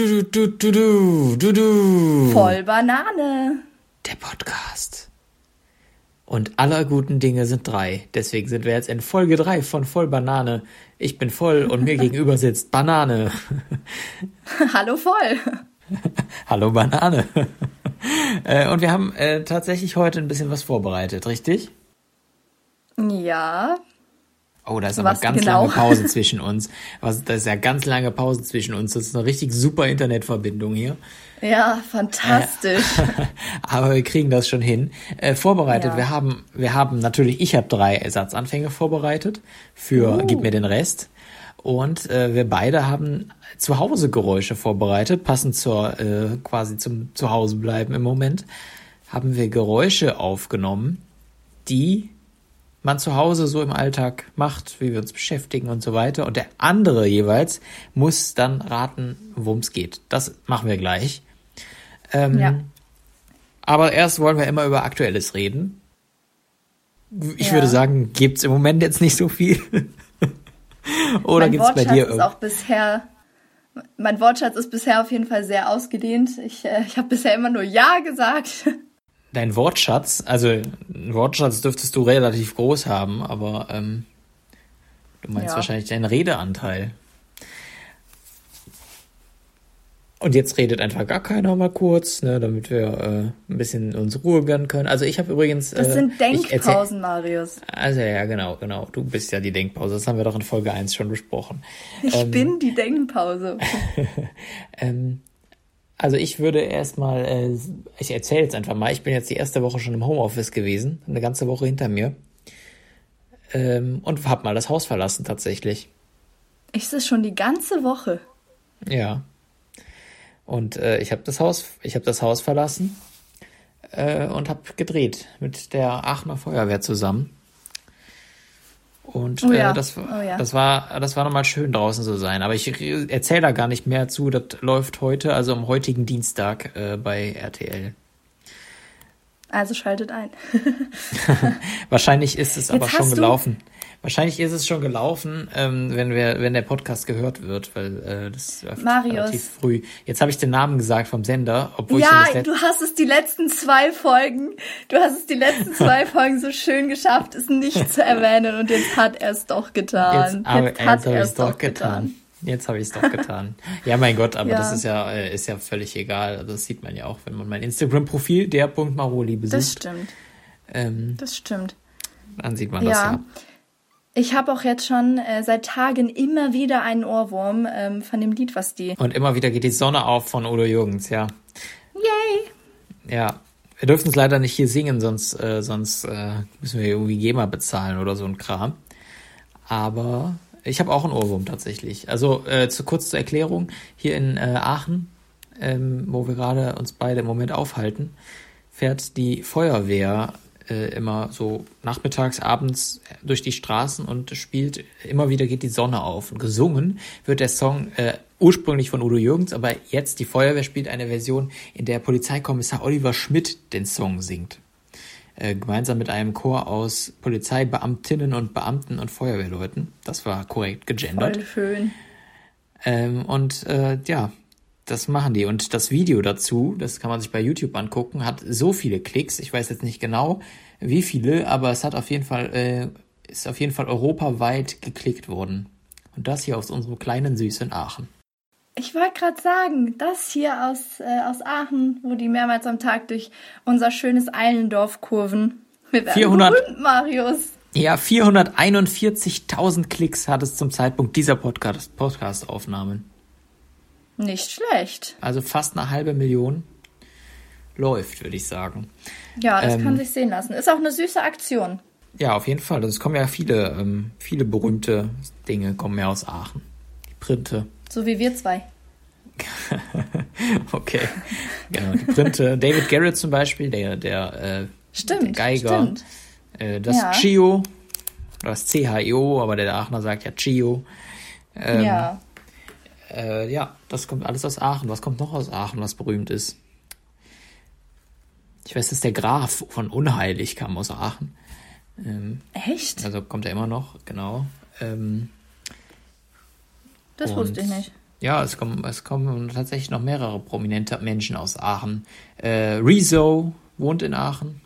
Du, du, du, du, du, du. Voll Banane. Der Podcast. Und aller guten Dinge sind drei. Deswegen sind wir jetzt in Folge drei von Voll Banane. Ich bin voll und mir gegenüber sitzt Banane. Hallo voll. Hallo Banane. Äh, und wir haben äh, tatsächlich heute ein bisschen was vorbereitet, richtig? Ja. Oh, da ist aber ganz genau? lange Pause zwischen uns. Was, da ist ja ganz lange Pause zwischen uns. Das ist eine richtig super Internetverbindung hier. Ja, fantastisch. Aber wir kriegen das schon hin. Äh, vorbereitet, Ja. wir haben, wir haben natürlich, ich habe drei Ersatzanfänge vorbereitet für Uh. Gib mir den Rest. Und äh, wir beide haben Zuhause-Geräusche vorbereitet, passend zur äh, quasi zum Zuhausebleiben im Moment. Haben wir Geräusche aufgenommen, die man zu Hause so im Alltag macht, wie wir uns beschäftigen und so weiter. Und der andere jeweils muss dann raten, worum es geht. Das machen wir gleich. Ähm, Ja. Aber erst wollen wir immer über Aktuelles reden. Ich Ja. würde sagen, gibt's im Moment jetzt nicht so viel. Oder mein gibt's bei dir ist auch bisher. Mein Wortschatz ist bisher auf jeden Fall sehr ausgedehnt. Ich, äh, ich habe bisher immer nur Ja gesagt. dein Wortschatz? Also einen Wortschatz dürftest du relativ groß haben, aber ähm, du meinst Ja. wahrscheinlich deinen Redeanteil. Und jetzt redet einfach gar keiner mal kurz, ne, damit wir äh, ein bisschen uns Ruhe gönnen können. Also ich habe übrigens. Das äh, sind ich erzähl- Denkpausen, Marius. Also ja, genau, genau. Du bist ja die Denkpause. Das haben wir doch in Folge 1 schon besprochen. Ich Ähm, bin die Denkpause. Ähm, also ich würde erstmal, äh, ich erzähle jetzt einfach mal, ich bin jetzt die erste Woche schon im Homeoffice gewesen, eine ganze Woche hinter mir. Ähm, und habe mal das Haus verlassen tatsächlich. Ich ist schon die ganze Woche. Ja. Und äh, ich habe das Haus, ich habe das Haus verlassen äh, und habe gedreht mit der Aachener Feuerwehr zusammen. Und Oh äh, ja, das, oh ja. das war, das war nochmal schön draußen zu sein. Aber ich erzähle da gar nicht mehr zu. Das läuft heute, also am heutigen Dienstag äh, bei RTL. Also schaltet ein. Wahrscheinlich ist es aber Jetzt schon hast du- gelaufen. Wahrscheinlich ist es schon gelaufen, ähm, wenn wir, wenn der Podcast gehört wird, weil äh, das läuft Marius. relativ früh. Jetzt habe ich den Namen gesagt vom Sender, obwohl ich ja, das du hast es die letzten zwei Folgen, du hast es die letzten zwei Folgen so schön geschafft, es nicht zu erwähnen und jetzt hat er es doch getan. Jetzt, aber, jetzt hat habe er ich es doch getan. Jetzt habe ich es doch getan. ja, mein Gott, aber Ja. das ist ja, äh, ist ja völlig egal. Also das sieht man ja auch, wenn man mein Instagram-Profil, der Punkt Maroli Das besucht, stimmt, ähm, das stimmt. dann sieht man das Ja. Ich habe auch jetzt schon äh, seit Tagen immer wieder einen Ohrwurm ähm, von dem Lied, was die. Und immer wieder geht die Sonne auf von Udo Jürgens, ja. Yay! Ja. Wir dürfen es leider nicht hier singen, sonst, äh, sonst äh, müssen wir irgendwie GEMA bezahlen oder so ein Kram. Aber ich habe auch einen Ohrwurm tatsächlich. Also äh, zu kurz zur Erklärung, hier in äh, Aachen, ähm, wo wir gerade uns beide im Moment aufhalten, fährt die Feuerwehr äh, immer so nachmittags, abends durch die Straßen und spielt, immer wieder geht die Sonne auf. Und gesungen wird der Song äh, ursprünglich von Udo Jürgens, aber jetzt die Feuerwehr spielt eine Version, in der Polizeikommissar Oliver Schmidt den Song singt. Äh, gemeinsam mit einem Chor aus Polizeibeamtinnen und Beamten und Feuerwehrleuten. Das war korrekt gegendert. Voll schön. Ähm, und äh, ja, das machen die. Und das Video dazu, das kann man sich bei YouTube angucken, hat so viele Klicks. Ich weiß jetzt nicht genau, wie viele, aber es hat auf jeden Fall, äh, ist auf jeden Fall europaweit geklickt worden. Und das hier aus unserem kleinen süßen Aachen. Ich wollte gerade sagen, das hier aus, äh, aus Aachen, wo die mehrmals am Tag durch unser schönes Eilendorf kurven. Wir werden 400 berühmt, Marius. Ja, 441.000 Klicks hat es zum Zeitpunkt dieser Podcast- Podcast-Aufnahmen. Nicht schlecht. Also fast eine halbe Million läuft, würde ich sagen. Ja, das Ähm. kann sich sehen lassen. Ist auch eine süße Aktion. Ja, auf jeden Fall. Es kommen ja viele, ähm, viele berühmte Dinge kommen ja aus Aachen. Die Printe. So wie wir zwei. Okay. genau, die Printe. David Garrett zum Beispiel, der, der, äh, Stimmt. der Geiger. Stimmt. Äh, das Ja. Chio. Das CHIO, aber der Aachener sagt ja Chio. Ähm, ja. Äh, ja, das kommt alles aus Aachen. Was kommt noch aus Aachen, was berühmt ist? Ich weiß, dass der Graf von Unheilig kam aus Aachen. Ähm, Echt? also kommt er immer noch, genau. Ähm, Das wusste ich nicht. Ja, es kommen, es kommen tatsächlich noch mehrere prominente Menschen aus Aachen. Äh, Rezo wohnt in Aachen.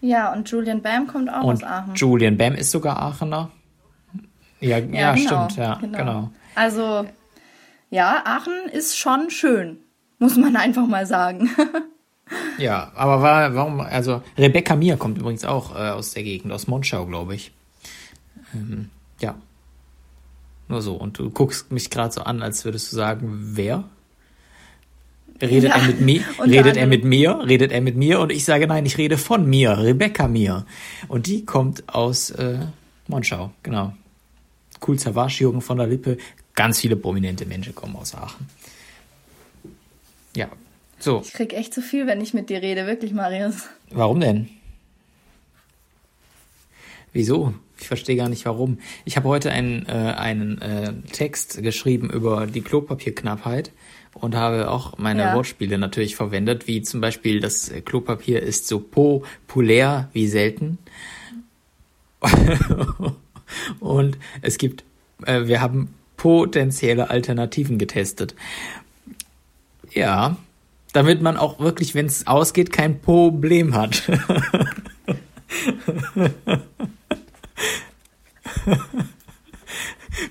Ja, und Julian Bam kommt auch Und aus Aachen. Julian Bam ist sogar Aachener. Ja, ja, genau, stimmt, ja, genau. Also, ja, Aachen ist schon schön, muss man einfach mal sagen. Ja, aber war, warum, also Rebecca Mir kommt übrigens auch äh, aus der Gegend, aus Monschau, glaube ich. Ähm, ja. Nur so. Und du guckst mich gerade so an, als würdest du sagen, wer? Redet Ja, er mit mir? Redet er mit mir? Redet er mit mir? Und ich sage nein, ich rede von mir, Rebecca Mir. Und die kommt aus äh, Monschau, genau. Cool Zawasch, Jürgen von der Lippe. Ganz viele prominente Menschen kommen aus Aachen. Ja. So, Ich krieg echt zu viel, wenn ich mit dir rede, wirklich, Marius. Warum denn? Wieso? Ich verstehe gar nicht warum. Ich habe heute einen, äh, einen äh, Text geschrieben über die Klopapierknappheit und habe auch meine Ja. Wortspiele natürlich verwendet, wie zum Beispiel das Klopapier ist so populär wie selten. und es gibt, äh, wir haben potenzielle Alternativen getestet. Ja, damit man auch wirklich, wenn es ausgeht, kein Problem hat.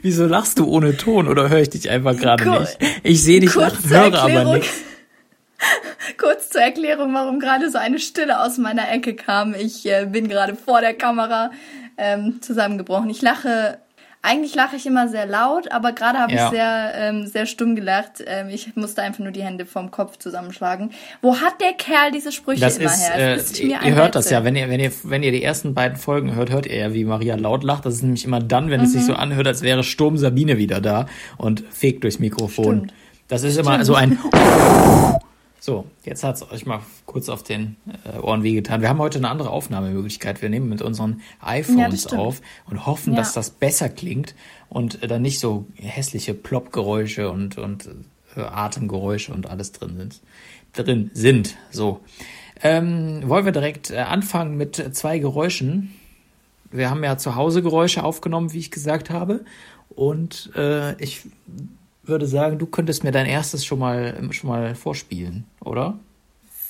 Wieso lachst du ohne Ton oder höre ich dich einfach gerade nicht? Ich sehe dich Kurz lachen, höre aber Erklärung. nichts. Kurz zur Erklärung, warum gerade so eine Stille aus meiner Ecke kam. Ich äh, bin gerade vor der Kamera ähm, zusammengebrochen. Ich lache, eigentlich lache ich immer sehr laut, aber gerade habe Ja. ich sehr, ähm, sehr stumm gelacht. Ähm, ich musste einfach nur die Hände vom Kopf zusammenschlagen. Wo hat der Kerl diese Sprüche Das immer ist, her? äh, Es ist mir ihr hört das Rätsel. ja, wenn ihr, wenn ihr, wenn ihr die ersten beiden Folgen hört, hört ihr ja, wie Maria laut lacht. Das ist nämlich immer dann, wenn es sich so Mhm. anhört, als wäre Sturm Sabine wieder da und fegt durchs Mikrofon. Stimmt. Das ist immer so ein So, jetzt hat's euch mal kurz auf den äh, Ohren wehgetan. Wir haben heute eine andere Aufnahmemöglichkeit. Wir nehmen mit unseren Ja, iPhones stimmt. auf und hoffen, Ja. dass das besser klingt und äh, dann nicht so hässliche Ploppgeräusche und, und äh, Atemgeräusche und alles drin sind. Drin sind. So. Ähm, wollen wir direkt äh, anfangen mit zwei Geräuschen. Wir haben ja zu Hause Geräusche aufgenommen, wie ich gesagt habe. Und äh, ich würde sagen, du könntest mir dein erstes schon mal, schon mal vorspielen, oder?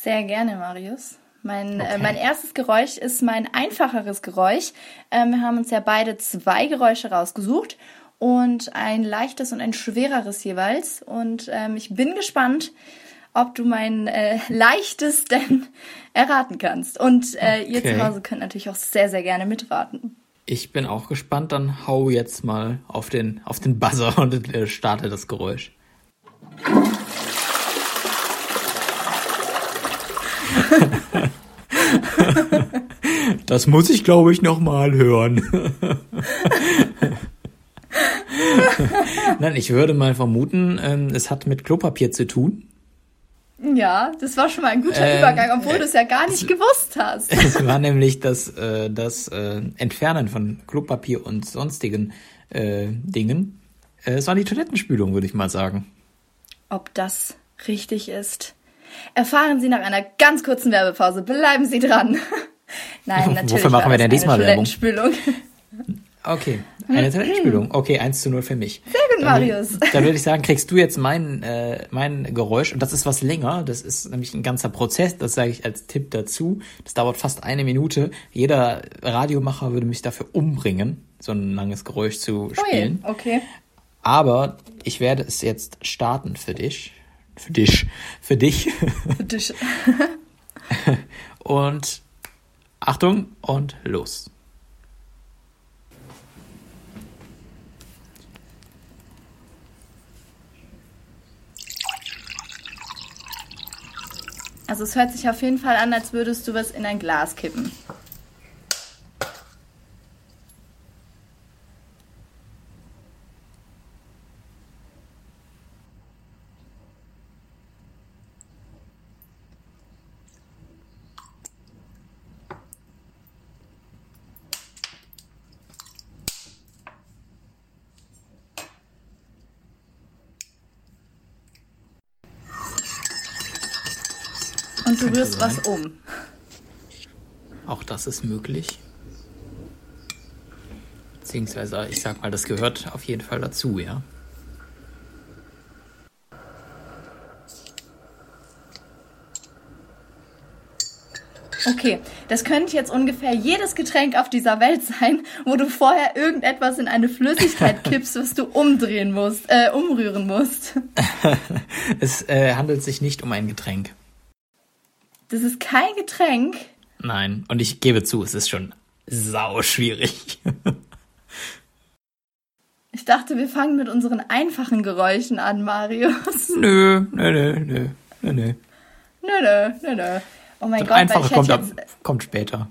Sehr gerne, Marius. Mein, Okay. äh, mein erstes Geräusch ist mein einfacheres Geräusch. Ähm, wir haben uns ja beide zwei Geräusche rausgesucht und ein leichtes und ein schwereres jeweils. Und ähm, ich bin gespannt, ob du mein äh, leichtes denn erraten kannst. Und äh, ihr Okay. zu Hause könnt natürlich auch sehr, sehr gerne mitraten. Ich bin auch gespannt, dann hau jetzt mal auf den, auf den Buzzer und äh, starte das Geräusch. Das muss ich, glaube ich, noch mal hören. Nein, ich würde mal vermuten, ähm, es hat mit Klopapier zu tun. Ja, das war schon mal ein guter Ähm, Übergang, obwohl du es ja gar nicht gewusst hast. Es war nämlich das, äh, das äh, Entfernen von Klopapier und sonstigen äh, Dingen. Äh, es war die Toilettenspülung, würde ich mal sagen. Ob das richtig ist, erfahren Sie nach einer ganz kurzen Werbepause. Bleiben Sie dran. Nein, natürlich. Wofür machen wir denn diesmal Werbung? Okay, eine Toilettenspülung. Okay, 1 zu 0 für mich. Sehr gut, Dann, Marius. dann würde ich sagen, kriegst du jetzt mein, äh, mein Geräusch. Und das ist was länger. Das ist nämlich ein ganzer Prozess. Das sage ich als Tipp dazu. Das dauert fast eine Minute. Jeder Radiomacher würde mich dafür umbringen, so ein langes Geräusch zu Ui, spielen. okay. Aber ich werde es jetzt starten für dich. Für dich. Für dich. Für dich. Und Achtung und los. Also es hört sich auf jeden Fall an, als würdest du was in ein Glas kippen. alles was um. Auch das ist möglich. Beziehungsweise, ich sag mal, das gehört auf jeden Fall dazu, ja. Okay, das könnte jetzt ungefähr jedes Getränk auf dieser Welt sein, wo du vorher irgendetwas in eine Flüssigkeit kippst, was du umdrehen musst, äh, umrühren musst. es äh, handelt sich nicht um ein Getränk. Das ist kein Getränk? Nein, und ich gebe zu, es ist schon sau schwierig. ich dachte, wir fangen mit unseren einfachen Geräuschen an, Marius. Nö, nö, nö, nö, nö, nö. Nö, nö, nö, nö. Oh mein Das Gott, weil Einfache ich kommt, ab, jetzt, kommt später.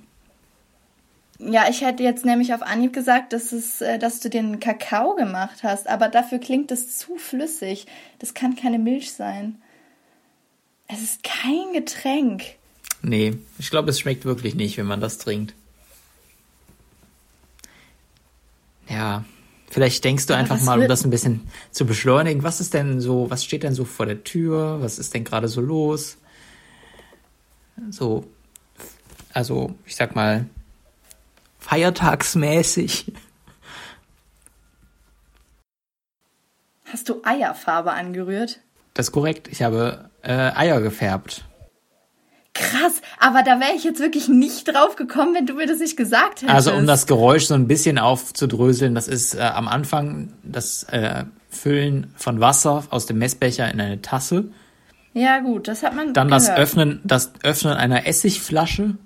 ja, ich hätte jetzt nämlich auf Anhieb gesagt, dass es, äh, dass du den Kakao gemacht hast, aber dafür klingt es zu flüssig. Das kann keine Milch sein. Es ist kein Getränk. Nee, ich glaube, es schmeckt wirklich nicht, wenn man das trinkt. Ja, vielleicht denkst du Aber einfach mal, um das ein bisschen zu beschleunigen. Was ist denn so, was steht denn so vor der Tür? Was ist denn gerade so los? So, also, ich sag mal, feiertagsmäßig. Hast du Eierfarbe angerührt? Das ist korrekt. Ich habe äh, Eier gefärbt. Krass, aber da wäre ich jetzt wirklich nicht drauf gekommen, wenn du mir das nicht gesagt hättest. Also um das Geräusch so ein bisschen aufzudröseln, das ist äh, am Anfang das äh, Füllen von Wasser aus dem Messbecher in eine Tasse, Ja, gut, das hat man dann das gehört. Öffnen, das Öffnen einer Essigflasche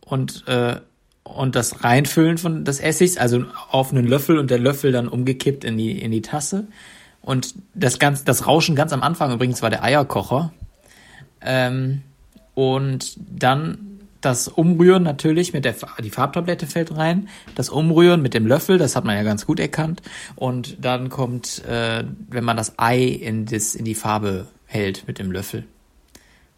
und äh, und das Reinfüllen von des Essigs, also auf einen Löffel und der Löffel dann umgekippt in die in die Tasse und das ganz das Rauschen ganz am Anfang übrigens war der Eierkocher. Ähm, und dann das Umrühren natürlich mit der die Farbtablette fällt rein, das Umrühren mit dem Löffel, das hat man ja ganz gut erkannt. Und dann kommt, äh, wenn man das Ei in das in die Farbe hält mit dem Löffel,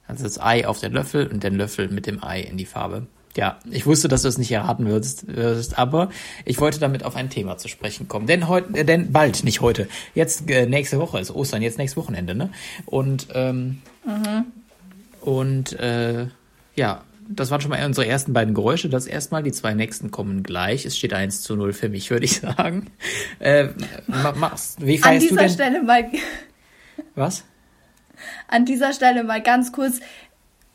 also das Ei auf den Löffel und den Löffel mit dem Ei in die Farbe. Ja, ich wusste, dass du es nicht erraten würdest, würdest, aber ich wollte damit auf ein Thema zu sprechen kommen. Denn heute, äh, denn bald, nicht heute. Jetzt äh, nächste Woche ist Ostern, jetzt nächstes Wochenende, ne? Und ähm, und äh, ja, das waren schon mal unsere ersten beiden Geräusche. Das erstmal, die zwei nächsten kommen gleich. Es steht 1 zu 0 für mich, würde ich sagen. Äh, ma- machst, wie An feierst du dieser denn? Stelle mal Was? an dieser Stelle mal ganz kurz.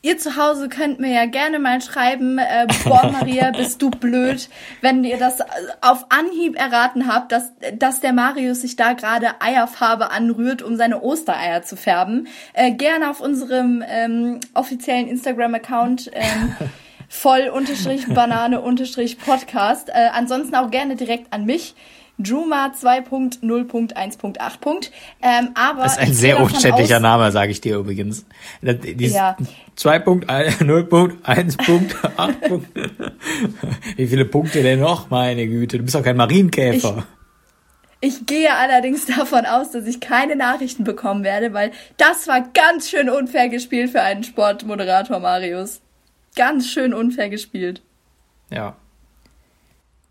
Ihr zu Hause könnt mir ja gerne mal schreiben, äh, boah Maria, bist du blöd, wenn ihr das äh, auf Anhieb erraten habt, dass, dass der Marius sich da gerade Eierfarbe anrührt, um seine Ostereier zu färben. Äh, gerne auf unserem ähm, offiziellen Instagram-Account ähm, voll unterstrich Banane unterstrich Podcast. Äh, ansonsten auch gerne direkt an mich. Juma 2.0.1.8. Ähm, aber Das ist ein sehr umständlicher Name, sage ich dir übrigens. Das- dies- Ja. 2.0.1.8. Wie viele Punkte denn noch? Meine Güte, du bist doch kein Marienkäfer. Ich gehe allerdings davon aus, dass ich keine Nachrichten bekommen werde, weil das war ganz schön unfair gespielt für einen Sportmoderator, Marius. Ganz schön unfair gespielt. Ja.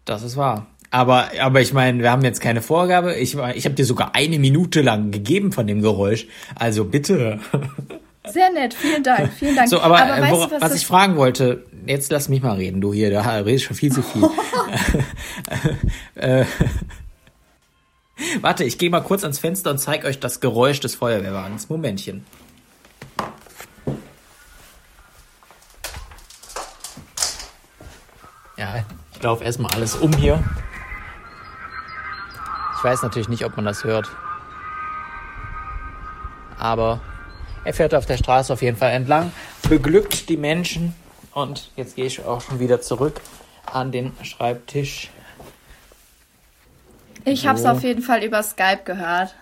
Das ist wahr. Aber, aber ich meine, wir haben jetzt keine Vorgabe. Ich, ich habe dir sogar eine Minute lang gegeben von dem Geräusch. Also bitte. Sehr nett, vielen Dank, vielen Dank. So, aber, äh, weißt wora- du, was, was ich fragen wollte, jetzt lass mich mal reden, du hier, da redest schon viel zu viel. äh, warte, ich gehe mal kurz ans Fenster und zeige euch das Geräusch des Feuerwehrwagens. Momentchen. Ja, ich laufe erstmal alles um hier. Ich weiß natürlich nicht, ob man das hört. Aber er fährt auf der Straße auf jeden Fall entlang, beglückt die Menschen und jetzt gehe ich auch schon wieder zurück an den Schreibtisch. Ich habe es So. auf jeden Fall über Skype gehört.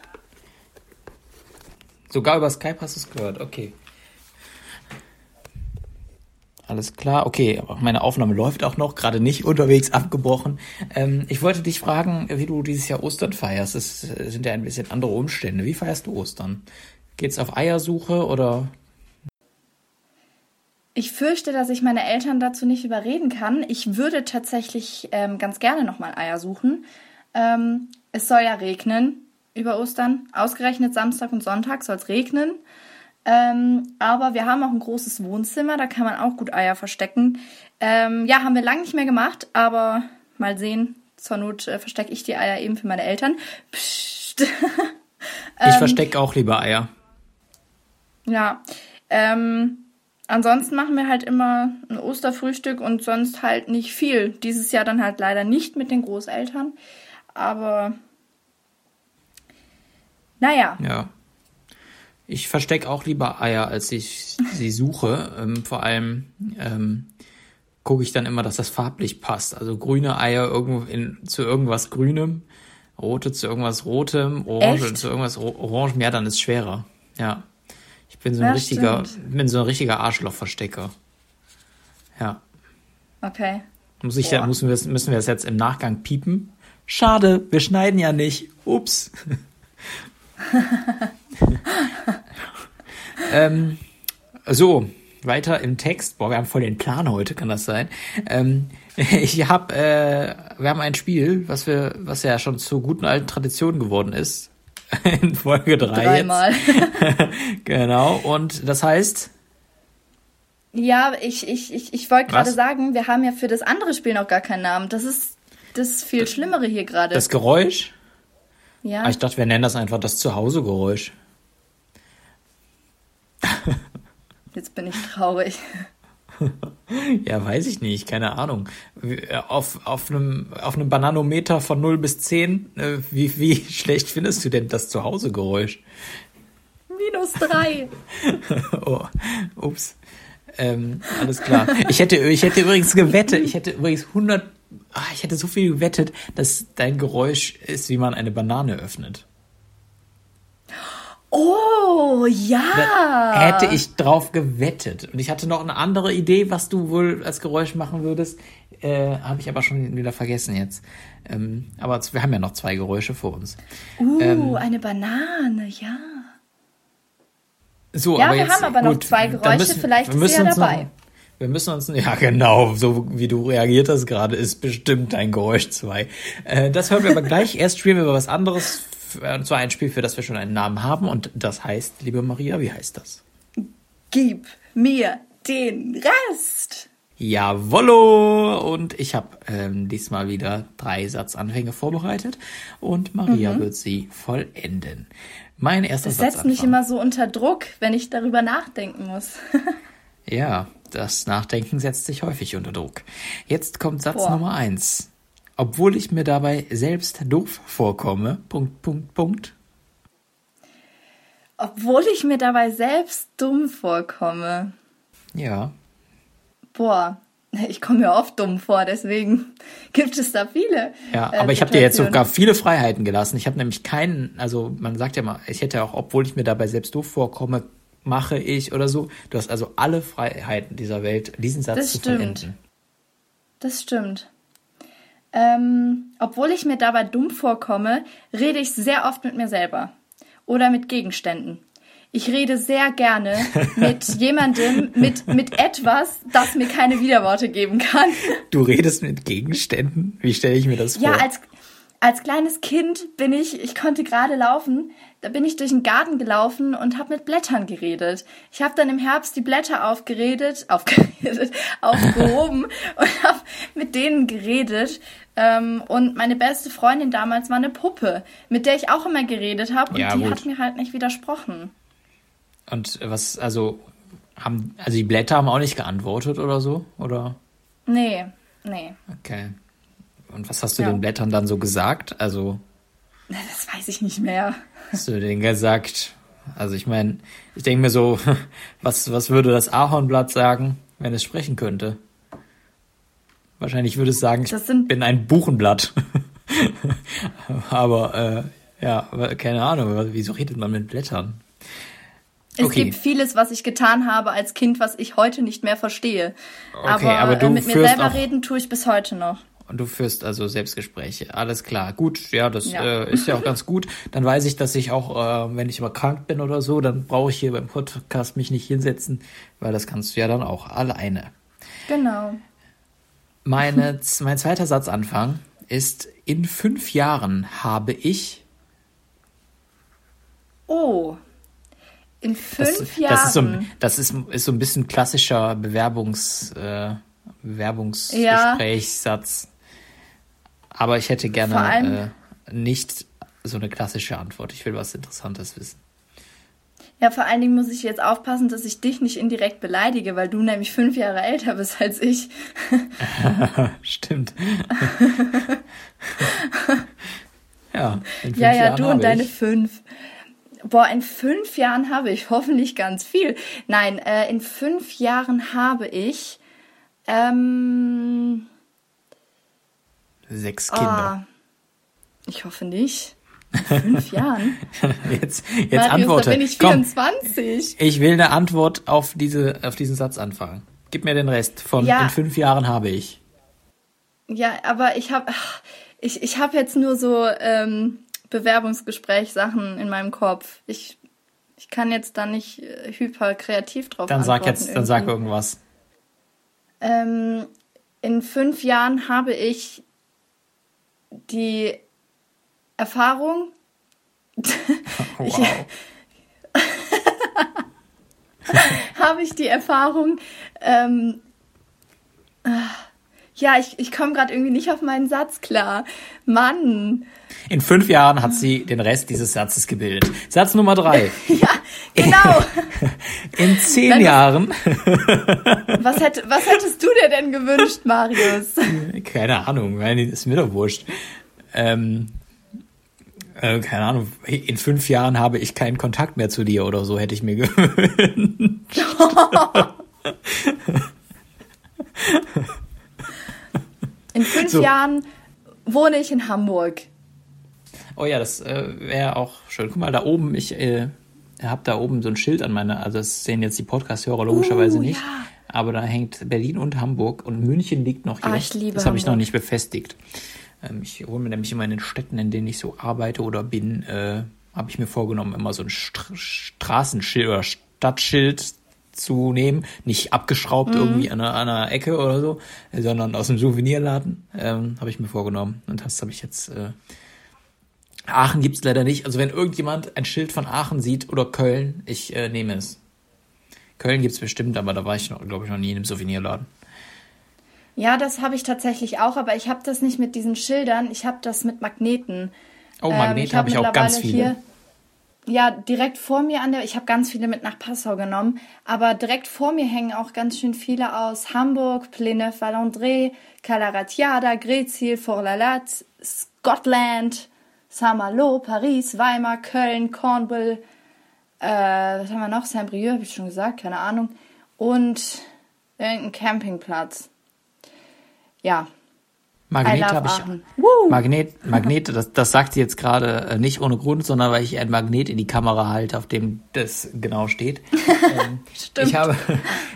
Sogar über Skype hast du es gehört, okay. Alles klar, okay, aber meine Aufnahme läuft auch noch, gerade nicht unterwegs abgebrochen. Ähm, ich wollte dich fragen, wie du dieses Jahr Ostern feierst. Es sind ja ein bisschen andere Umstände. Wie feierst du Ostern? Geht's auf Eiersuche oder Ich fürchte, dass ich meine Eltern dazu nicht überreden kann. Ich würde tatsächlich ähm, ganz gerne nochmal Eier suchen. Ähm, es soll ja regnen über Ostern. Ausgerechnet Samstag und Sonntag soll es regnen. Ähm, aber wir haben auch ein großes Wohnzimmer, da kann man auch gut Eier verstecken. Ähm, ja, haben wir lange nicht mehr gemacht, aber mal sehen. Zur Not äh, verstecke ich die Eier eben für meine Eltern. Psst. ich Ähm, verstecke auch lieber Eier. Ja, ähm, ansonsten machen wir halt immer ein Osterfrühstück und sonst halt nicht viel. Dieses Jahr dann halt leider nicht mit den Großeltern. Aber naja. Ja. Ich verstecke auch lieber Eier, als ich sie suche. Ähm, vor allem ähm, gucke ich dann immer, dass das farblich passt. Also grüne Eier irgendwo in, zu irgendwas Grünem, rote zu irgendwas Rotem, orange Echt? zu irgendwas Orange. Ja, dann ist schwerer. Ja. Ich bin so ein Ja, richtiger, stimmt. bin so ein richtiger Arschlochverstecker. Ja. Okay. Muss ich, ja, müssen, wir, es- müssen wir das jetzt im Nachgang piepen? Schade, wir schneiden ja nicht. Ups. ähm, so, weiter im Text. Boah, wir haben voll den Plan heute, kann das sein? Ähm, ich habe, äh, wir haben ein Spiel, was wir, was ja schon zur guten alten Tradition geworden ist. In Folge 3 Dreimal. Jetzt. Genau. Und das heißt, Ja, ich, ich, ich, ich wollte gerade sagen, wir haben ja für das andere Spiel noch gar keinen Namen. Das ist das viel Schlimmere hier gerade. das Geräusch. Ja. Ah, ich dachte, wir nennen das einfach das Zuhause-Geräusch. Jetzt bin ich traurig. Ja, weiß ich nicht, keine Ahnung. Äh, Auf, auf, einem, auf einem Bananometer von 0 bis 10, äh, wie, wie schlecht findest du denn das Zuhause-Geräusch? Minus drei. Oh, ups. Ähm, alles klar. Ich hätte, ich hätte übrigens gewettet, ich hätte übrigens 100, ah, ich hätte so viel gewettet, dass dein Geräusch ist, wie man eine Banane öffnet. Oh, ja. Hätte ich drauf gewettet. Und ich hatte noch eine andere Idee, was du wohl als Geräusch machen würdest. Äh, Habe ich aber schon wieder vergessen jetzt. Ähm, aber wir haben ja noch zwei Geräusche vor uns. Uh, ähm, eine Banane, ja. So, Ja, aber wir jetzt, haben aber noch gut, zwei Geräusche, vielleicht wir ist sie müssen ja uns noch- dabei. Wir müssen uns, ja genau, so wie du reagiert hast gerade, ist bestimmt dein Geräusch 2. Äh, das hören wir aber gleich. Erst spielen wir über was anderes, und zwar ein Spiel, für das wir schon einen Namen haben. Und das heißt, liebe Maria, wie heißt das? Gib mir den Rest. Jawollo! Und ich habe ähm, diesmal wieder drei Satzanfänge vorbereitet und Maria wird sie vollenden. Mein erster Mhm. Das setzt mich immer so unter Druck, wenn ich darüber nachdenken muss. Ja, das Nachdenken setzt sich häufig unter Druck. Jetzt kommt Satz Boah. Nummer eins. Obwohl ich mir dabei selbst doof vorkomme, Punkt, Punkt, Punkt. Obwohl ich mir dabei selbst dumm vorkomme. Ja, Boah, ich komme mir oft dumm vor, deswegen gibt es da viele. ja, äh, aber ich habe dir jetzt sogar viele Freiheiten gelassen. Ich habe nämlich keinen, also man sagt ja mal, ich hätte auch, obwohl ich mir dabei selbst doof vorkomme, mache ich oder so. Du hast also alle Freiheiten dieser Welt, diesen Satz Das zu stimmt. vollenden. Das stimmt. Ähm, obwohl ich mir dabei dumm vorkomme, rede ich sehr oft mit mir selber oder mit Gegenständen. Ich rede sehr gerne mit jemandem, mit, mit etwas, das mir keine Widerworte geben kann. Du redest mit Gegenständen? Wie stelle ich mir das vor? Ja, als, als kleines Kind bin ich, ich konnte gerade laufen, da bin ich durch den Garten gelaufen und habe mit Blättern geredet. Ich habe dann im Herbst die Blätter aufgeredet, aufgeredet, aufgehoben und habe mit denen geredet. Ähm, und meine beste Freundin damals war eine Puppe, mit der ich auch immer geredet habe und Ja, die gut. hat mir halt nicht widersprochen. Und was, also, haben, also die Blätter haben auch nicht geantwortet oder so? Oder? Nee, nee, Okay. Und was hast du Ja. den Blättern dann so gesagt? Also, das weiß ich nicht mehr. hast du denen gesagt? Also, ich meine, ich denke mir so, was, was würde das Ahornblatt sagen, wenn es sprechen könnte? Wahrscheinlich würde es sagen, ich bin ein Buchenblatt. aber, äh, ja, keine Ahnung, wieso redet man mit Blättern? Es Okay. gibt vieles, was ich getan habe als Kind, was ich heute nicht mehr verstehe. Okay, aber aber du äh, mit mir selber reden tue ich bis heute noch. Und du führst also Selbstgespräche. Alles klar. Gut, ja, das Ja. Äh, ist ja auch ganz gut. Dann weiß ich, dass ich auch, äh, wenn ich mal krank bin oder so, dann brauche ich hier beim Podcast mich nicht hinsetzen, weil das kannst du ja dann auch alleine. Genau. Meine, mein zweiter Satzanfang ist, in fünf Jahren habe ich, Oh. In das, fünf Jahren. das, ist, so, ein- das ist, ist so ein bisschen klassischer Bewerbungs, äh, Bewerbungsgesprächssatz. Aber ich hätte gerne äh, nicht so eine klassische Antwort. Ich will was Interessantes wissen. Ja, vor allen Dingen muss ich jetzt aufpassen, dass ich dich nicht indirekt beleidige, weil du nämlich fünf Jahre älter bist als ich. Stimmt. ja, in fünf ja, ja, Jahren du und deine fünf. Boah, in fünf Jahren habe ich hoffentlich ganz viel. Nein, äh, in fünf Jahren habe ich ähm, sechs Kinder. Oh, ich hoffe nicht. Fünf Jahren? jetzt jetzt Marius, antworte. Da bin ich 24. Komm, ich will eine Antwort auf, diese, auf diesen Satz anfangen. Gib mir den Rest von ja. in fünf Jahren habe ich. Ja, aber ich habe ich, ich hab jetzt nur so ähm, Bewerbungsgespräch-Sachen in meinem Kopf. Ich, ich kann jetzt da nicht äh, hyper kreativ drauf Dann sag jetzt, irgendwie. dann sag irgendwas. Ähm, in fünf Jahren habe ich die Erfahrung. Wow. habe ich die Erfahrung. Ähm, ja, ich, ich komme gerade irgendwie nicht auf meinen Satz klar. Mann. In fünf Jahren hat sie den Rest dieses Satzes gebildet. Satz Nummer drei. ja, genau. In zehn Dann Jahren. was, hätt, was hättest du dir denn gewünscht, Marius? Keine Ahnung, ist mir doch wurscht. Ähm, äh, keine Ahnung, in fünf Jahren habe ich keinen Kontakt mehr zu dir oder so, hätte ich mir gewünscht. in fünf so. Jahren wohne ich in Hamburg. Oh ja, das äh, wäre auch schön. Guck mal, da oben, ich äh, habe da oben so ein Schild an meiner, also das sehen jetzt die Podcast-Hörer logischerweise uh, nicht. Ja. Aber da hängt Berlin und Hamburg und München liegt noch hier. Ah, ich liebe das habe ich noch nicht befestigt. Ähm, ich hole mir nämlich immer in den Städten, in denen ich so arbeite oder bin, äh, habe ich mir vorgenommen, immer so ein St Straßenschild oder Stadtschild zu nehmen. Nicht abgeschraubt mhm. irgendwie an einer, an einer, Ecke oder so, sondern aus dem Souvenirladen. Ähm, habe ich mir vorgenommen. Und das habe ich jetzt. Äh, Aachen gibt's leider nicht. Also wenn irgendjemand ein Schild von Aachen sieht oder Köln, ich äh, nehme es. Köln gibt's bestimmt, aber da war ich, glaube ich, noch nie in einem Souvenirladen. Ja, das habe ich tatsächlich auch, aber ich habe das nicht mit diesen Schildern, ich habe das mit Magneten. Oh, Magnete ähm, habe hab ich auch ganz viele. Hier, ja, direkt vor mir an der, ich habe ganz viele mit nach Passau genommen, aber direkt vor mir hängen auch ganz schön viele aus Hamburg, Pleneuve-Valandré, Calaratiada, Grezil, Forlalat, Scotland, Saint-Malo, Paris, Weimar, Köln, Cornwall, äh, was haben wir noch? Saint-Brieuc, habe ich schon gesagt, keine Ahnung. Und irgendein Campingplatz ja. Magnet habe ich. Woo. Magnet, Magnet, das, das sagt sie jetzt gerade äh, nicht ohne Grund, sondern weil ich ein Magnet in die Kamera halte, auf dem das genau steht. ähm, Stimmt. Ich habe,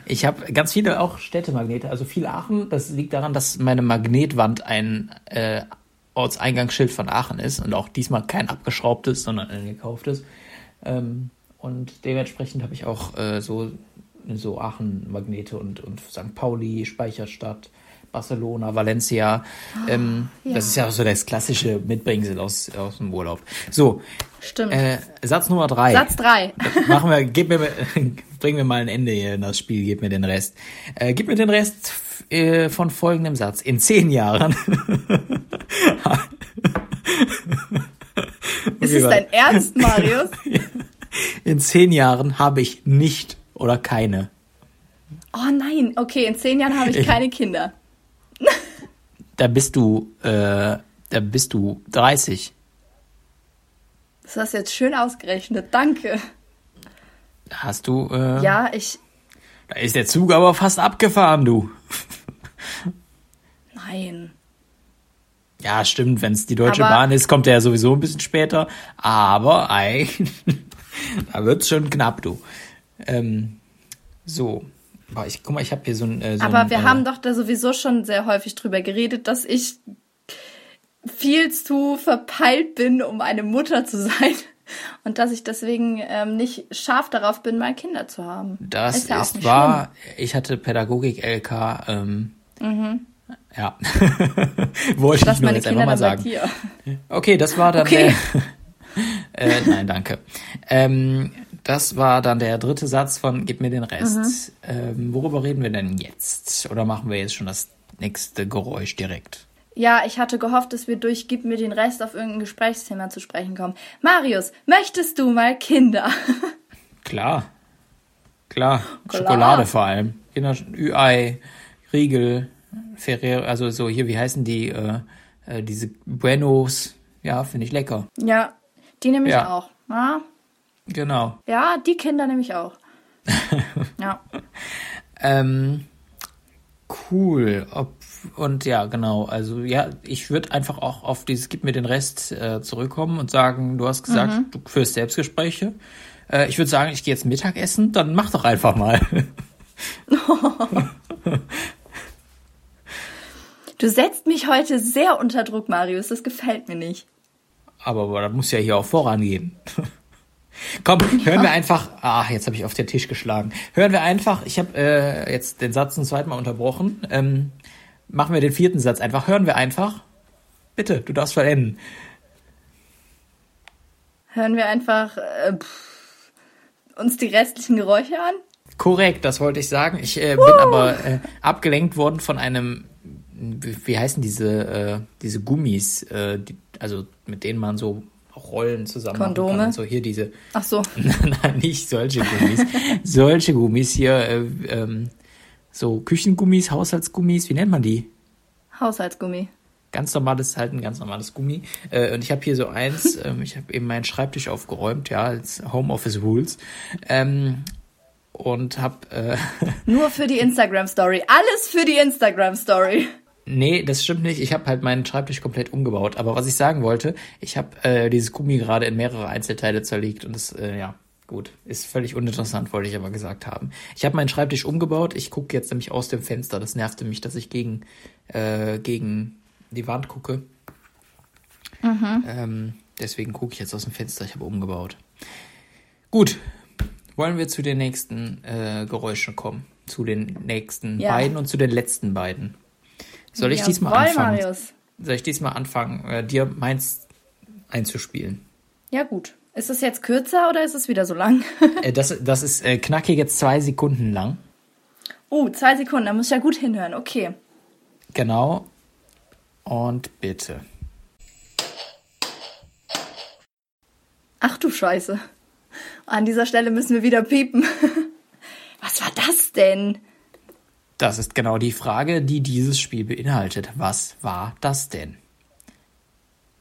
ich habe ganz viele auch Städtemagnete, also viel Aachen. Das liegt daran, dass meine Magnetwand ein äh, Ortseingangsschild von Aachen ist und auch diesmal kein abgeschraubtes, sondern ein gekauftes. Ähm, und dementsprechend habe ich auch äh, so so Aachen-Magnete und, und St. Pauli, Speicherstadt, Barcelona, Valencia. Oh, ähm, ja. Das ist ja so das klassische Mitbringsel aus, aus dem Urlaub. So. Stimmt. Äh, Satz Nummer drei. Satz drei. Machen wir, gib mir, bringen wir mal ein Ende hier in das Spiel, gib mir den Rest. Äh, gib mir den Rest äh, von folgendem Satz. In zehn Jahren. ist es dein Ernst, Marius? In zehn Jahren habe ich nicht oder keine. Oh nein, okay, in zehn Jahren habe ich keine Kinder da bist du, äh, da bist du 30. Das hast du jetzt schön ausgerechnet, danke. Hast du, äh, Ja, ich. Da ist der Zug aber fast abgefahren, du. Nein. Ja, stimmt, wenn es die Deutsche aber Bahn ist, kommt er ja sowieso ein bisschen später. Aber ein, da wird's schon knapp, du. Ähm, so. Boah, ich guck mal, ich habe hier so ein. Äh, so Aber ein, wir äh, haben doch da sowieso schon sehr häufig drüber geredet, dass ich viel zu verpeilt bin, um eine Mutter zu sein. Und dass ich deswegen ähm, nicht scharf darauf bin, mal Kinder zu haben. Das ist, ja ist wahr. Ich hatte Pädagogik-LK. Ähm, mhm. Ja. Wollte ich nur jetzt Kinder einfach mal sagen. Okay, das war dann okay. der. äh, nein, danke. Ähm, das war dann der dritte Satz von Gib mir den Rest. Mhm. Ähm, worüber reden wir denn jetzt? Oder machen wir jetzt schon das nächste Geräusch direkt? Ja, ich hatte gehofft, dass wir durch Gib mir den Rest auf irgendein Gesprächsthema zu sprechen kommen. Marius, möchtest du mal Kinder? Klar. Klar. Klar. Schokolade vor allem. Ü-Ei, Riegel, Ferrero, also so hier, wie heißen die, äh, äh, diese Buenos. Ja, finde ich lecker. Ja, die nehme ich ja. auch. Ja. Genau. Ja, die Kinder nehme ich auch. ja. Ähm, cool. Ob, und ja, genau. Also ja, ich würde einfach auch auf dieses Gib mir den Rest äh, zurückkommen und sagen, du hast gesagt, mhm. du führst Selbstgespräche. Äh, ich würde sagen, ich gehe jetzt Mittagessen, dann mach doch einfach mal. du setzt mich heute sehr unter Druck, Marius. Das gefällt mir nicht. Aber, aber das muss ja hier auch vorangehen. Komm, hören wir einfach. Ah, jetzt habe ich auf den Tisch geschlagen. Hören wir einfach. Ich habe äh, jetzt den Satz ein zweites Mal unterbrochen. Ähm, machen wir den vierten Satz einfach. Hören wir einfach. Bitte, du darfst vollenden. Hören wir einfach äh, pff, uns die restlichen Geräusche an? Korrekt, das wollte ich sagen. Ich äh, bin aber äh, abgelenkt worden von einem, wie, wie heißen diese, äh, diese Gummis, äh, die, also mit denen man so Rollen zusammen Kondome? Kann. So hier diese. Ach so. Nein, nicht solche Gummis. solche Gummis hier, äh, ähm, so Küchengummis, Haushaltsgummis, wie nennt man die? Haushaltsgummi. Ganz normales, halt ein ganz normales Gummi. Äh, und ich habe hier so eins, ähm, ich habe eben meinen Schreibtisch aufgeräumt, ja, als Homeoffice Rules. Ähm, und habe äh, nur für die Instagram Story, alles für die Instagram Story. Nee, das stimmt nicht. Ich habe halt meinen Schreibtisch komplett umgebaut. Aber was ich sagen wollte, ich habe äh, dieses Gummi gerade in mehrere Einzelteile zerlegt und das, äh, ja, gut, ist völlig uninteressant, wollte ich aber gesagt haben. Ich habe meinen Schreibtisch umgebaut. Ich gucke jetzt nämlich aus dem Fenster. Das nervte mich, dass ich gegen, äh, gegen die Wand gucke. Mhm. Ähm, deswegen gucke ich jetzt aus dem Fenster. Ich habe umgebaut. Gut, wollen wir zu den nächsten äh, Geräuschen kommen? Zu den nächsten ja. beiden und zu den letzten beiden. Soll ich Jawohl, diesmal anfangen? Marius. Soll ich diesmal anfangen, äh, dir meins einzuspielen? Ja, gut. Ist es jetzt kürzer oder ist es wieder so lang? äh, das, das ist äh, knackig jetzt zwei Sekunden lang. Oh, zwei Sekunden, da muss ich ja gut hinhören. Okay. Genau. Und bitte. Ach du Scheiße. An dieser Stelle müssen wir wieder piepen. Was war das denn? Das ist genau die Frage, die dieses Spiel beinhaltet. Was war das denn?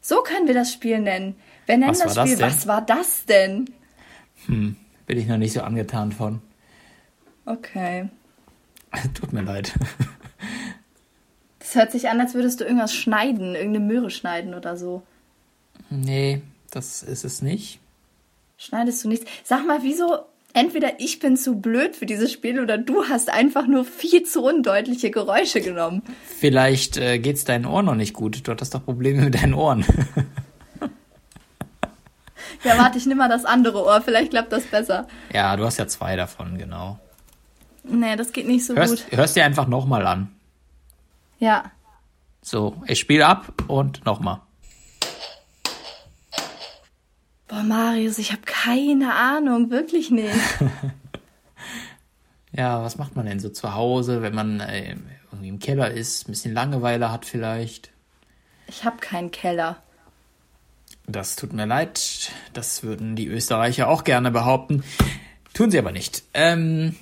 So können wir das Spiel nennen. Wir nennen was das Spiel das Was war das denn? Hm, bin ich noch nicht so angetan von. Okay. Tut mir leid. Das hört sich an, als würdest du irgendwas schneiden, irgendeine Möhre schneiden oder so. Nee, das ist es nicht. Schneidest du nichts? Sag mal, wieso entweder ich bin zu blöd für dieses Spiel oder du hast einfach nur viel zu undeutliche Geräusche genommen. Vielleicht äh, geht's deinen Ohren noch nicht gut. Du hattest doch Probleme mit deinen Ohren. ja, warte, ich nehme mal das andere Ohr. Vielleicht klappt das besser. Ja, du hast ja zwei davon, genau. Nee, das geht nicht so hörst, gut. Hörst dir einfach nochmal an. Ja. So, ich spiele ab und nochmal. Boah, Marius, ich habe keine Ahnung, wirklich nicht. ja, was macht man denn so zu Hause, wenn man äh, irgendwie im Keller ist, ein bisschen Langeweile hat vielleicht? Ich habe keinen Keller. Das tut mir leid, das würden die Österreicher auch gerne behaupten. Tun sie aber nicht. Ähm,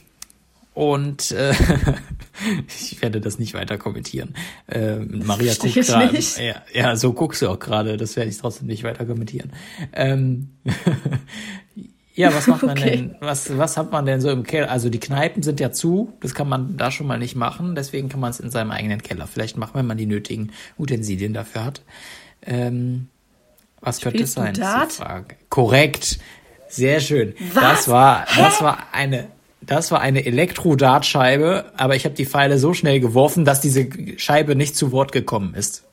und äh, ich werde das nicht weiter kommentieren. Äh, Maria guckt gerade. Ja, ja, so guckst du auch gerade. Das werde ich trotzdem nicht weiter kommentieren. Ähm, ja, was macht man okay. denn? Was, was hat man denn so im Keller? Also die Kneipen sind ja zu. Das kann man da schon mal nicht machen. Deswegen kann man es in seinem eigenen Keller vielleicht machen, wenn man die nötigen Utensilien dafür hat. Ähm, was könnte es sein? Frage. Korrekt. Sehr schön. Was? Das war, das war eine das war eine Elektrodartscheibe, aber ich habe die Pfeile so schnell geworfen, dass diese Scheibe nicht zu Wort gekommen ist.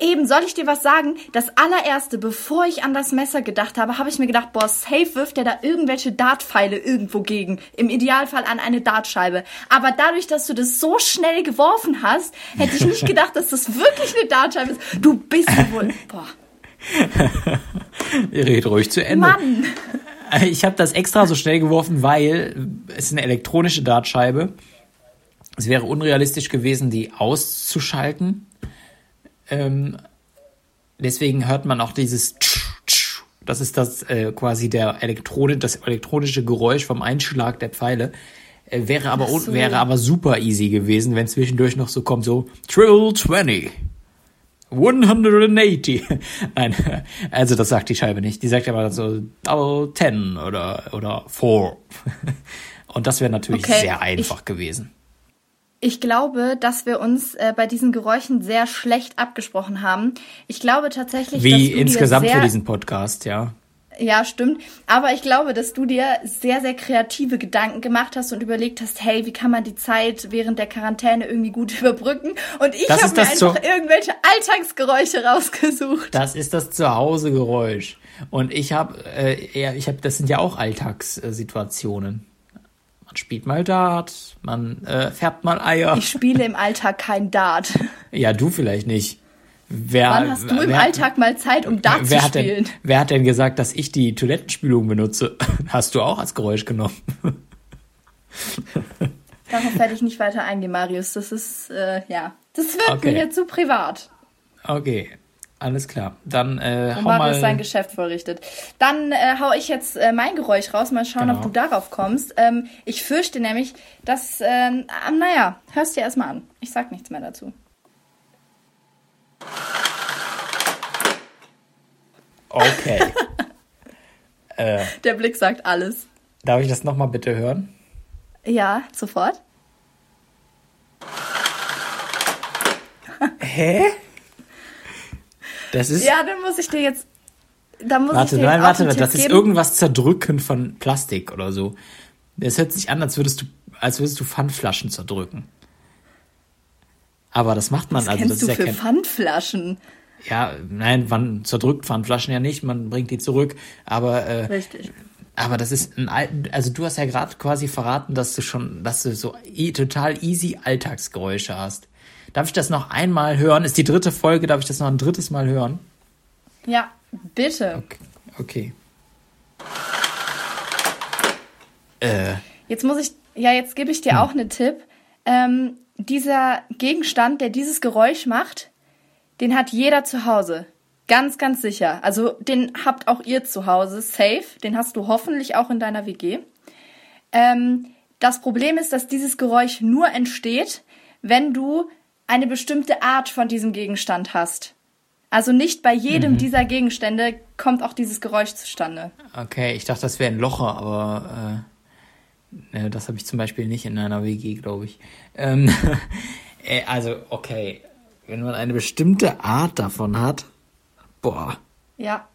Eben, soll ich dir was sagen? Das allererste, bevor ich an das Messer gedacht habe, habe ich mir gedacht, boah, safe wirft der da irgendwelche Dartpfeile irgendwo gegen. Im Idealfall an eine Dartscheibe. Aber dadurch, dass du das so schnell geworfen hast, hätte ich nicht gedacht, dass das wirklich eine Dartscheibe ist. Du bist wohl, boah. Ihr redet ruhig zu Ende. Mann! Ich habe das extra so schnell geworfen, weil es ist eine elektronische Dartscheibe. Es wäre unrealistisch gewesen, die auszuschalten. Ähm, deswegen hört man auch dieses Das ist das äh, quasi der Elektrone, das elektronische Geräusch vom Einschlag der Pfeile. Äh, wäre aber so. wäre aber super easy gewesen, wenn zwischendurch noch so kommt so Trill 20. 180. Nein, also das sagt die Scheibe nicht. Die sagt aber so Double 10 oder oder 4. Und das wäre natürlich Okay, sehr einfach gewesen. Ich glaube, dass wir uns äh, bei diesen Geräuschen sehr schlecht abgesprochen haben. Ich glaube tatsächlich, dass Wie du insgesamt für diesen Podcast, ja. Ja, stimmt. Aber ich glaube, dass du dir sehr, sehr kreative Gedanken gemacht hast und überlegt hast, hey, wie kann man die Zeit während der Quarantäne irgendwie gut überbrücken? Und ich habe mir einfach irgendwelche Alltagsgeräusche rausgesucht. Das ist das Zuhausegeräusch. Und ich habe, äh, eher, ich habe, das sind ja auch Alltagssituationen. Man spielt mal Dart, man äh, färbt mal Eier. Ich spiele im Alltag kein Dart. ja, du vielleicht nicht. Wer, Wann hast du im wer, Alltag mal Zeit, um wer zu hat, denn, spielen? wer hat denn gesagt, dass ich die Toilettenspülung benutze? Hast du auch als Geräusch genommen? Darauf werde ich nicht weiter eingehen, Marius. Das ist, äh, ja, das wird Okay. mir zu privat. Okay, alles klar. Dann äh, Wo hau Marius mal. sein Geschäft vollrichtet. Dann äh, hau ich jetzt äh, mein Geräusch raus. Mal schauen, Genau. ob du darauf kommst. Ähm, ich fürchte nämlich, dass, ah, naja, hörst dir erstmal an. Ich sag nichts mehr dazu. Okay. Der Blick sagt alles. Darf ich das nochmal bitte hören? Ja, sofort. Hä? Das ist. Ja, dann muss ich dir jetzt. Dann muss Warte, ich dir nein, warte, das ist geben. irgendwas zerdrücken von Plastik oder so. Es hört sich an, als würdest du, als würdest du Pfandflaschen zerdrücken. Aber das macht man, Was also kennst das du ist ja für Pfandflaschen? ja, nein, man zerdrückt Pfandflaschen ja nicht, man bringt die zurück, aber äh, Richtig. aber das ist ein Al- also du hast ja gerade quasi verraten, dass du schon, dass du so e total easy Alltagsgeräusche hast. Darf ich das noch einmal hören? Ist die dritte Folge, darf ich das noch ein drittes Mal hören? Ja, bitte. Okay. okay. Äh, Jetzt muss ich, ja, jetzt gebe ich dir Hm. auch einen Tipp. Ähm, dieser Gegenstand, der dieses Geräusch macht, den hat jeder zu Hause. Ganz, ganz sicher. Also den habt auch ihr zu Hause, safe. Den hast du hoffentlich auch in deiner WG. Ähm, das Problem ist, dass dieses Geräusch nur entsteht, wenn du eine bestimmte Art von diesem Gegenstand hast. Also nicht bei Mhm. jedem dieser Gegenstände kommt auch dieses Geräusch zustande. okay, ich dachte, das wäre ein Locher, aber äh, äh, das habe ich zum Beispiel nicht in einer WG, glaube ich. Ähm, äh, also, okay, wenn man eine bestimmte Art davon hat, boah, Ja.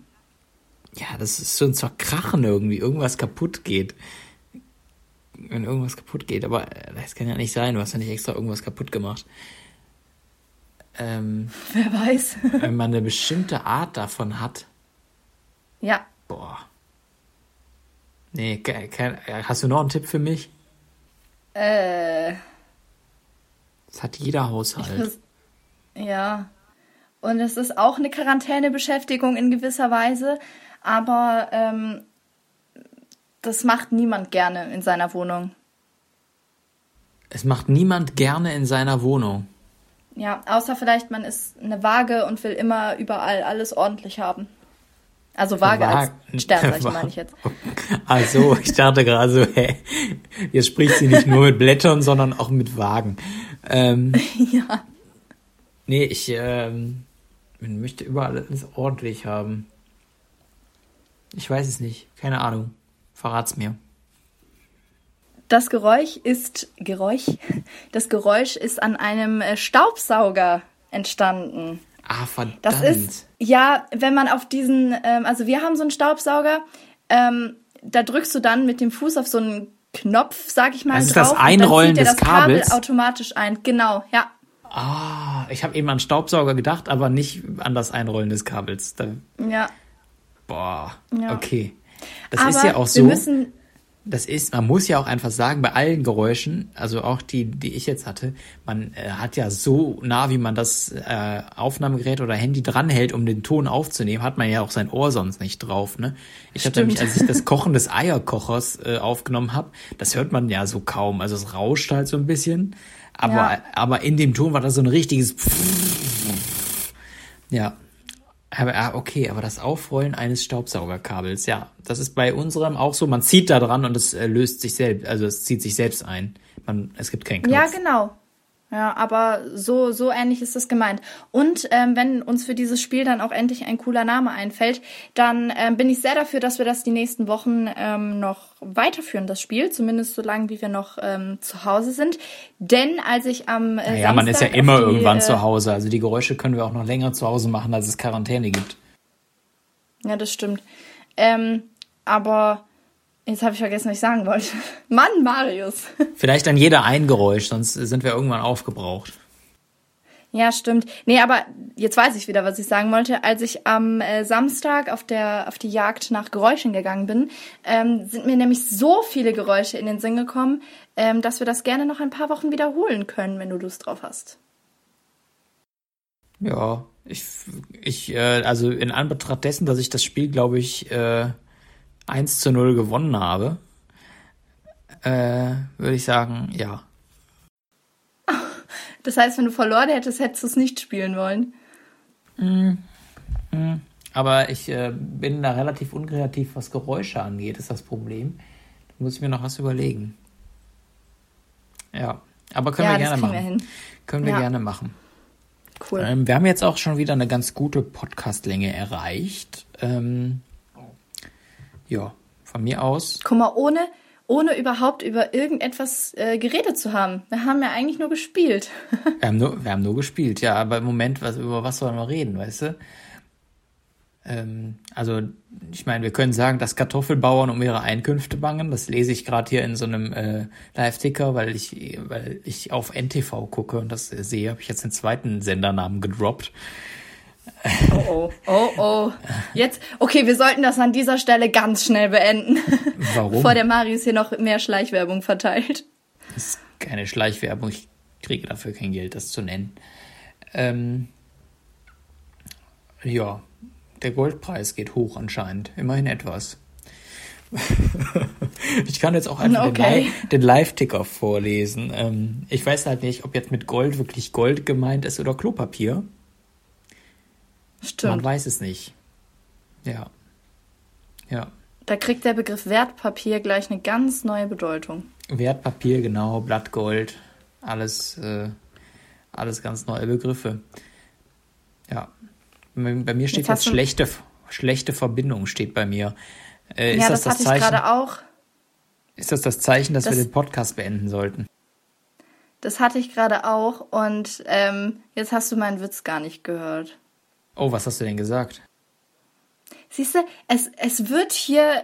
ja, das ist so ein Zerkrachen irgendwie, irgendwas kaputt geht. Wenn irgendwas kaputt geht, aber äh, das kann ja nicht sein, du hast ja nicht extra irgendwas kaputt gemacht. Ähm, Wer weiß. wenn man eine bestimmte Art davon hat, ja. boah. Nee, ke- kein, äh, hast du noch einen Tipp für mich? Äh, Das hat jeder Haushalt. das, ja. Und es ist auch eine Quarantänebeschäftigung in gewisser Weise, aber ähm, das macht niemand gerne in seiner Wohnung. Es macht niemand gerne in seiner Wohnung. Ja, außer vielleicht man ist eine Waage und will immer überall alles ordentlich haben. Also Waage als Wagen- Sternzeichen meine ich jetzt. Also, ich dachte gerade so, hä, jetzt spricht sie nicht nur mit Blättern, sondern auch mit Wagen. Ähm, ja. nee, ich ähm, man möchte überall alles ordentlich haben. Ich weiß es nicht, keine Ahnung. Verrat's mir. Das Geräusch ist Geräusch. Das Geräusch ist an einem äh, Staubsauger entstanden. Ah, verdammt. Das ist, ja, wenn man auf diesen, ähm, also wir haben so einen Staubsauger, ähm, da drückst du dann mit dem Fuß auf so einen Knopf, sag ich mal, Das ist drauf. das Einrollen und dann zieht des das Kabel Kabels? automatisch ein. Genau, ja. Ah, ich habe eben an Staubsauger gedacht, aber nicht an das Einrollen des Kabels. Da, Ja. boah, Ja. okay. Das Aber ist ja auch wir so. müssen, Das ist, man muss ja auch einfach sagen, bei allen Geräuschen, also auch die, die ich jetzt hatte, man äh, hat ja so nah, wie man das äh, Aufnahmegerät oder Handy dranhält, um den Ton aufzunehmen, hat man ja auch sein Ohr sonst nicht drauf. Ne? Ich hatte nämlich, als ich das Kochen des Eierkochers äh, aufgenommen habe, das hört man ja so kaum. Also es rauscht halt so ein bisschen, aber Ja. aber in dem Ton war das so ein richtiges ja. Aber ah, okay, aber das Aufrollen eines Staubsaugerkabels, ja, das ist bei unserem auch so. Man zieht da dran und es äh, löst sich selbst, also es zieht sich selbst ein. Man, es gibt keinen Knopf. Ja, genau. Ja, aber so, so ähnlich ist das gemeint. Und ähm, wenn uns für dieses Spiel dann auch endlich ein cooler Name einfällt, dann ähm, bin ich sehr dafür, dass wir das die nächsten Wochen ähm, noch weiterführen, das Spiel, zumindest so lange, wie wir noch ähm, zu Hause sind. Denn als ich am äh, Ja, man ist ja immer die, irgendwann äh, zu Hause. Also die Geräusche können wir auch noch länger zu Hause machen, als es Quarantäne gibt. Ja, das stimmt. Ähm, aber Jetzt habe ich vergessen, was ich sagen wollte. Mann, Marius. Vielleicht an jeder ein Geräusch, sonst sind wir irgendwann aufgebraucht. Ja, stimmt. Nee, aber jetzt weiß ich wieder, was ich sagen wollte. Als ich am äh, Samstag auf der auf die Jagd nach Geräuschen gegangen bin, ähm, sind mir nämlich so viele Geräusche in den Sinn gekommen, ähm, dass wir das gerne noch ein paar Wochen wiederholen können, wenn du Lust drauf hast. Ja, ich, ich äh, also in Anbetracht dessen, dass ich das Spiel, glaube ich, äh, 1 zu 0 gewonnen habe, äh, würde ich sagen, ja. Das heißt, wenn du verloren hättest, hättest du es nicht spielen wollen. Mm, mm. Aber ich äh, bin da relativ unkreativ, was Geräusche angeht, ist das Problem. Da muss ich mir noch was überlegen. Ja, aber können ja, wir gerne machen. Wir können wir ja. gerne machen. Cool. Ähm, wir haben jetzt auch schon wieder eine ganz gute Podcastlänge erreicht. Ähm, ja, von mir aus. Guck mal, ohne, ohne überhaupt über irgendetwas äh, geredet zu haben. Wir haben ja eigentlich nur gespielt. wir, haben nur, wir haben nur gespielt, ja, aber im Moment, was, über was sollen wir reden, weißt du? Ähm, also, ich meine, wir können sagen, dass Kartoffelbauern um ihre Einkünfte bangen. Das lese ich gerade hier in so einem äh, Live-Ticker, weil ich, weil ich auf NTV gucke und das sehe, habe ich jetzt den zweiten Sendernamen gedroppt. Oh oh, oh oh. Jetzt, okay, wir sollten das an dieser Stelle ganz schnell beenden. Warum? Bevor der Marius hier noch mehr Schleichwerbung verteilt. Das ist keine Schleichwerbung, ich kriege dafür kein Geld, das zu nennen. Ähm, ja, der Goldpreis geht hoch anscheinend, immerhin etwas. ich kann jetzt auch einfach okay. den Live-Ticker vorlesen. Ähm, ich weiß halt nicht, ob jetzt mit Gold wirklich Gold gemeint ist oder Klopapier. Stimmt. Man weiß es nicht. Ja. Ja. Da kriegt der Begriff Wertpapier gleich eine ganz neue Bedeutung. Wertpapier, genau, Blattgold, alles, äh, alles ganz neue Begriffe. Ja. Bei mir steht jetzt, jetzt schlechte, schlechte Verbindung, steht bei mir. Äh, ja, das, das, das hatte Zeichen, ich gerade auch. Ist das das Zeichen, dass das, wir den Podcast beenden sollten? Das hatte ich gerade auch und ähm, jetzt hast du meinen Witz gar nicht gehört. Oh, was hast du denn gesagt? Siehst du, es, es wird hier.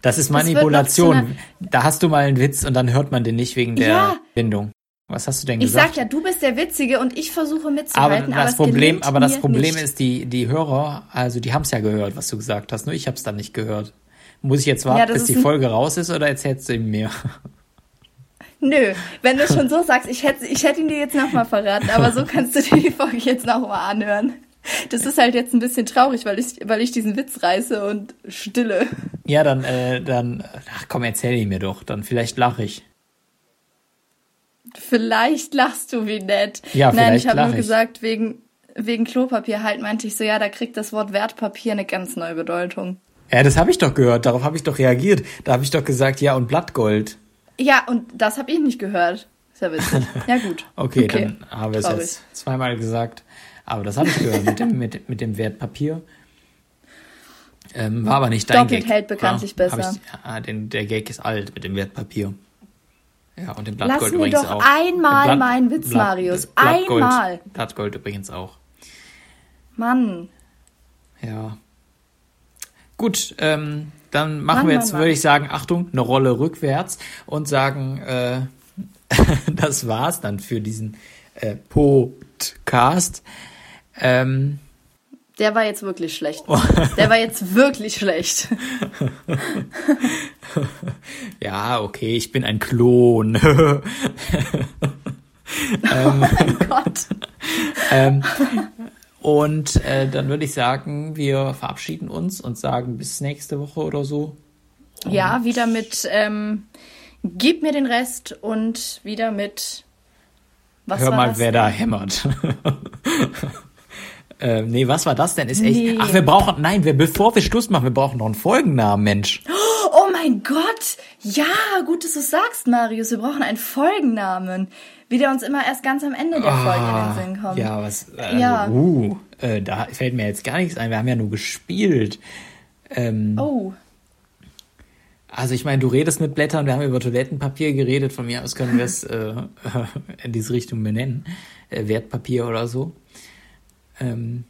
Das ist Manipulation. Da hast du mal einen Witz und dann hört man den nicht wegen der ja. Bindung. Was hast du denn gesagt? Ich sag ja, du bist der Witzige und ich versuche mitzuhalten. Aber das aber Problem, aber das Problem ist, die, die Hörer, also die haben es ja gehört, was du gesagt hast. Nur ich habe es dann nicht gehört. Muss ich jetzt warten, ja, bis die Folge raus ist oder erzählst du ihm mehr? Nö, wenn du schon so sagst, ich hätte, ich hätte ihn dir jetzt nochmal verraten, aber so kannst du dir die Folge jetzt nochmal anhören. Das ist halt jetzt ein bisschen traurig, weil ich, weil ich diesen Witz reiße und stille. Ja, dann, äh, dann, ach komm, erzähl ihn mir doch, dann vielleicht lache ich. Vielleicht lachst du wie nett. Ja, vielleicht Nein, ich habe nur ich. gesagt, wegen, wegen Klopapier halt meinte ich so, ja, da kriegt das Wort Wertpapier eine ganz neue Bedeutung. Ja, das habe ich doch gehört, darauf habe ich doch reagiert. Da habe ich doch gesagt, ja, und Blattgold. Ja, und das habe ich nicht gehört. Ist ja witzig. Ja, gut. okay, okay, dann haben wir es jetzt zweimal gesagt. Aber das habe ich gehört mit dem, mit, mit dem Wertpapier. Ähm, war aber nicht dein Doppelt Gag. hält bekanntlich ja, besser. Ich, ja, den, der Gag ist alt mit dem Wertpapier. Ja, und dem Blattgold Lass mir übrigens doch auch. einmal Blatt, meinen Witz, Blatt, Marius. Blattgold, einmal. Blattgold übrigens auch. Mann. Ja. Gut, ähm, dann machen Mann, wir jetzt, Mann, würde ich sagen, Achtung, eine Rolle rückwärts und sagen, äh, das war's dann für diesen äh, Podcast. Ähm, der war jetzt wirklich schlecht. Der war jetzt wirklich schlecht. ja, okay, ich bin ein Klon. ähm, oh mein Gott. Ähm, und äh, dann würde ich sagen, wir verabschieden uns und sagen bis nächste Woche oder so. Und ja, wieder mit ähm, Gib mir den Rest und wieder mit was Hör mal, wer denn? da hämmert. Äh, nee, was war das denn? Ist echt. Nee. Ach, wir brauchen. Nein, wir, bevor wir Schluss machen, wir brauchen noch einen Folgennamen, Mensch. Oh mein Gott! Ja, gut, dass du sagst, Marius. Wir brauchen einen Folgennamen. Wie der uns immer erst ganz am Ende der ah, Folge in den Sinn kommt. Ja, was. Also, ja. Uh, äh, da fällt mir jetzt gar nichts ein. Wir haben ja nur gespielt. Ähm, oh. Also ich meine, du redest mit Blättern, wir haben über Toilettenpapier geredet, von mir aus können wir es äh, in diese Richtung benennen. Äh, Wertpapier oder so. Ähm,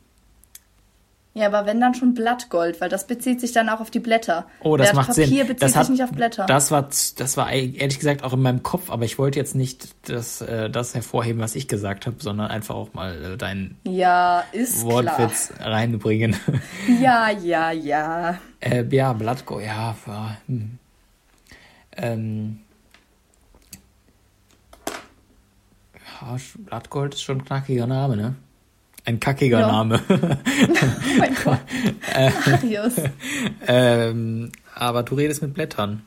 ja, aber wenn dann schon Blattgold, weil das bezieht sich dann auch auf die Blätter. Oh, das macht Papier Sinn. bezieht das sich hat, nicht auf Blätter. Das war, das war ehrlich gesagt auch in meinem Kopf, aber ich wollte jetzt nicht das, äh, das hervorheben, was ich gesagt habe, sondern einfach auch mal äh, deinen ja, Wortwitz klar. reinbringen. Ja, ja, ja. Äh, ja, Blattgold, ja. ja hm. ähm, ja, Blattgold ist schon ein knackiger Name, ne? Ein kackiger ja. Name. oh mein Gott. Marius. ähm, aber du redest mit Blättern.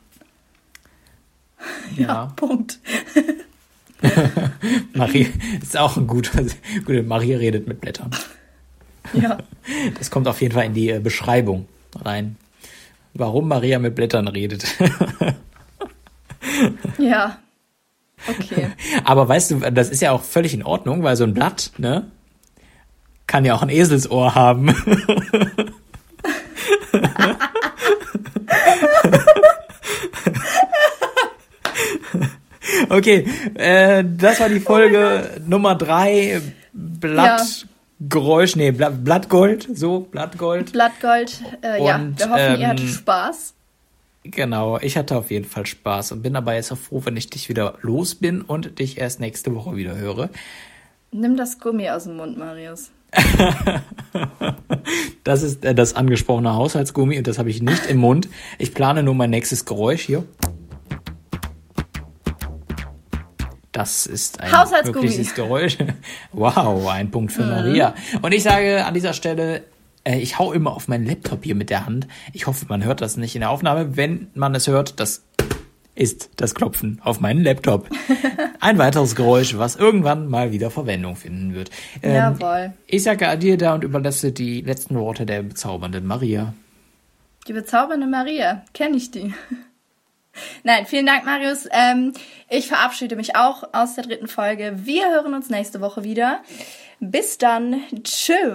Ja, ja Punkt. Marie ist auch ein guter, gute Marie redet mit Blättern. Ja. Das kommt auf jeden Fall in die äh, Beschreibung rein. Warum Maria mit Blättern redet. ja. Okay. Aber weißt du, das ist ja auch völlig in Ordnung, weil so ein Blatt, ne, kann ja auch ein Eselsohr haben. okay, äh, das war die Folge oh Nummer drei. Blattgeräusch, ja. nee, Blatt, Blattgold, so, Blattgold. Blattgold, äh, ja, wir hoffen, ähm, ihr hattet Spaß. Genau, ich hatte auf jeden Fall Spaß und bin dabei jetzt auch froh, wenn ich dich wieder los bin und dich erst nächste Woche wieder höre. Nimm das Gummi aus dem Mund, Marius. das ist äh, das angesprochene Haushaltsgummi und das habe ich nicht im Mund. Ich plane nur mein nächstes Geräusch hier. Das ist ein wirkliches Geräusch. Wow, ein Punkt für mhm. Maria. Und ich sage an dieser Stelle, äh, ich hau immer auf meinen Laptop hier mit der Hand. Ich hoffe, man hört das nicht in der Aufnahme. Wenn man es hört, das ist das Klopfen auf meinen Laptop. Ein weiteres Geräusch, was irgendwann mal wieder Verwendung finden wird. Ähm, Jawohl. Ich sage Adieu da und überlasse die letzten Worte der bezaubernden Maria. Die bezaubernde Maria, kenne ich die. Nein, vielen Dank, Marius. Ähm, ich verabschiede mich auch aus der dritten Folge. Wir hören uns nächste Woche wieder. Bis dann. Tschüss.